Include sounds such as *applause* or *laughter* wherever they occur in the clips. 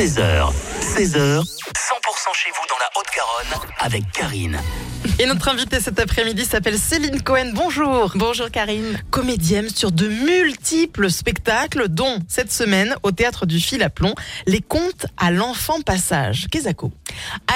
16h, 16h, 100% chez vous dans la Haute-Garonne avec Karine. Et notre invitée cet après-midi s'appelle Céline Cohen. Bonjour. Bonjour Karine. Comédienne sur de multiples spectacles, dont cette semaine au théâtre du Fil à Plomb, les contes à l'enfant passage. Kezako.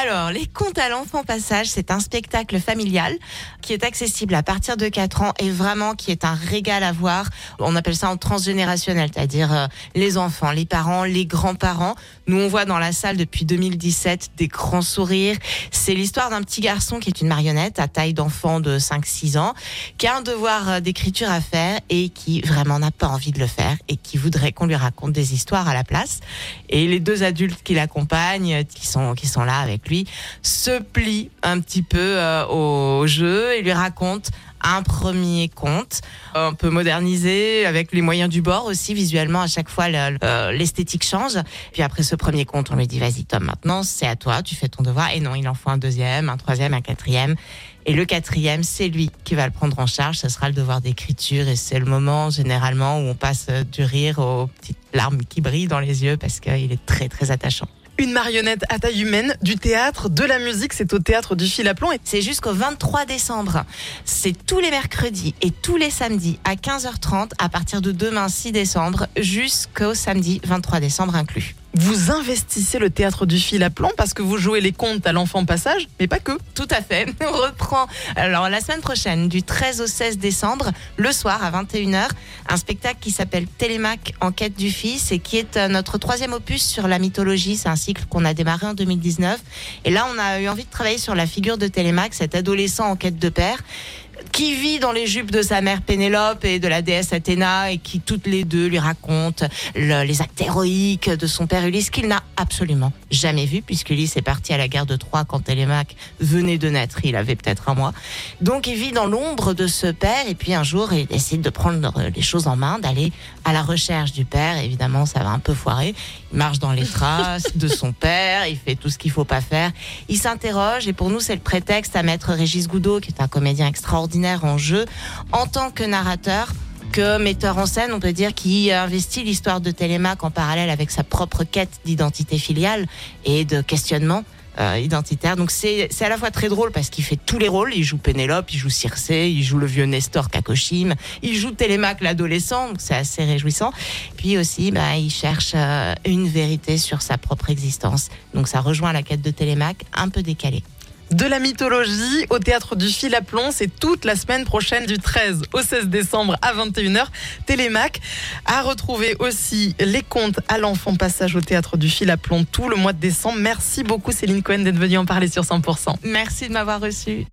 Alors, Les Contes à l'enfant passage, c'est un spectacle familial qui est accessible à partir de 4 ans et vraiment qui est un régal à voir. On appelle ça en transgénérationnel, c'est-à-dire euh, les enfants, les parents, les grands-parents. Nous, on voit dans la salle depuis 2017 des grands sourires. C'est l'histoire d'un petit garçon qui est une marionnette à taille d'enfant de 5-6 ans, qui a un devoir euh, d'écriture à faire et qui vraiment n'a pas envie de le faire et qui voudrait qu'on lui raconte des histoires à la place. Et les deux adultes qui l'accompagnent, qui sont, qui sont là avec lui, se plie un petit peu euh, au jeu et lui raconte un premier conte, un peu modernisé, avec les moyens du bord aussi, visuellement, à chaque fois, euh, l'esthétique change. Puis après ce premier conte, on lui dit, vas-y Tom, maintenant c'est à toi, tu fais ton devoir. Et non, il en faut un deuxième, un troisième, un quatrième. Et le quatrième, c'est lui qui va le prendre en charge. Ce sera le devoir d'écriture et c'est le moment généralement où on passe du rire aux petites larmes qui brillent dans les yeux parce qu'il est très très attachant. Une marionnette à taille humaine, du théâtre, de la musique, c'est au théâtre du Fil à Plomb. C'est jusqu'au 23 décembre. C'est tous les mercredis et tous les samedis à 15h30 à partir de demain 6 décembre jusqu'au samedi 23 décembre inclus vous investissez le théâtre du fil à plomb parce que vous jouez les contes à l'enfant passage, mais pas que. Tout à fait. *laughs* On reprend alors la semaine prochaine, du 13 au 16 décembre, le soir à 21h, un spectacle qui s'appelle Télémac en quête du fils et qui est euh, notre troisième opus sur la mythologie. C'est un cycle qu'on a démarré en 2019. Et là, on a eu envie de travailler sur la figure de Télémac, cet adolescent en quête de père qui vit dans les jupes de sa mère Pénélope et de la déesse Athéna et qui toutes les deux lui racontent les actes héroïques de son père Ulysse qu'il n'a absolument jamais vu puisqu'Ulysse est parti à la guerre de Troie quand Télémaque venait de naître, il avait peut-être un mois. Donc il vit dans l'ombre de ce père et puis un jour il décide de prendre les choses en main, d'aller à la recherche du père. Évidemment ça va un peu foirer. Il marche dans les traces de son père, il fait tout ce qu'il faut pas faire. Il s'interroge et pour nous c'est le prétexte à mettre Régis Goudot qui est un comédien extraordinaire en jeu en tant que narrateur que metteur en scène, on peut dire, qui investit l'histoire de Télémaque en parallèle avec sa propre quête d'identité filiale et de questionnement. Euh, identitaire. Donc c'est à la fois très drôle parce qu'il fait tous les rôles. Il joue Pénélope, il joue Circé, il joue le vieux Nestor Kakoshim, il joue Télémaque l'adolescent, donc c'est assez réjouissant. Puis aussi, bah, il cherche euh, une vérité sur sa propre existence. Donc ça rejoint la quête de Télémaque, un peu décalée de la mythologie au théâtre du Fil à Plomb. C'est toute la semaine prochaine du 13 au 16 décembre à 21h. Télémac a retrouvé aussi les contes à l'enfant passage au théâtre du Fil à Plomb tout le mois de décembre. Merci beaucoup Céline Cohen d'être venue en parler sur 100%. Merci de m'avoir reçu.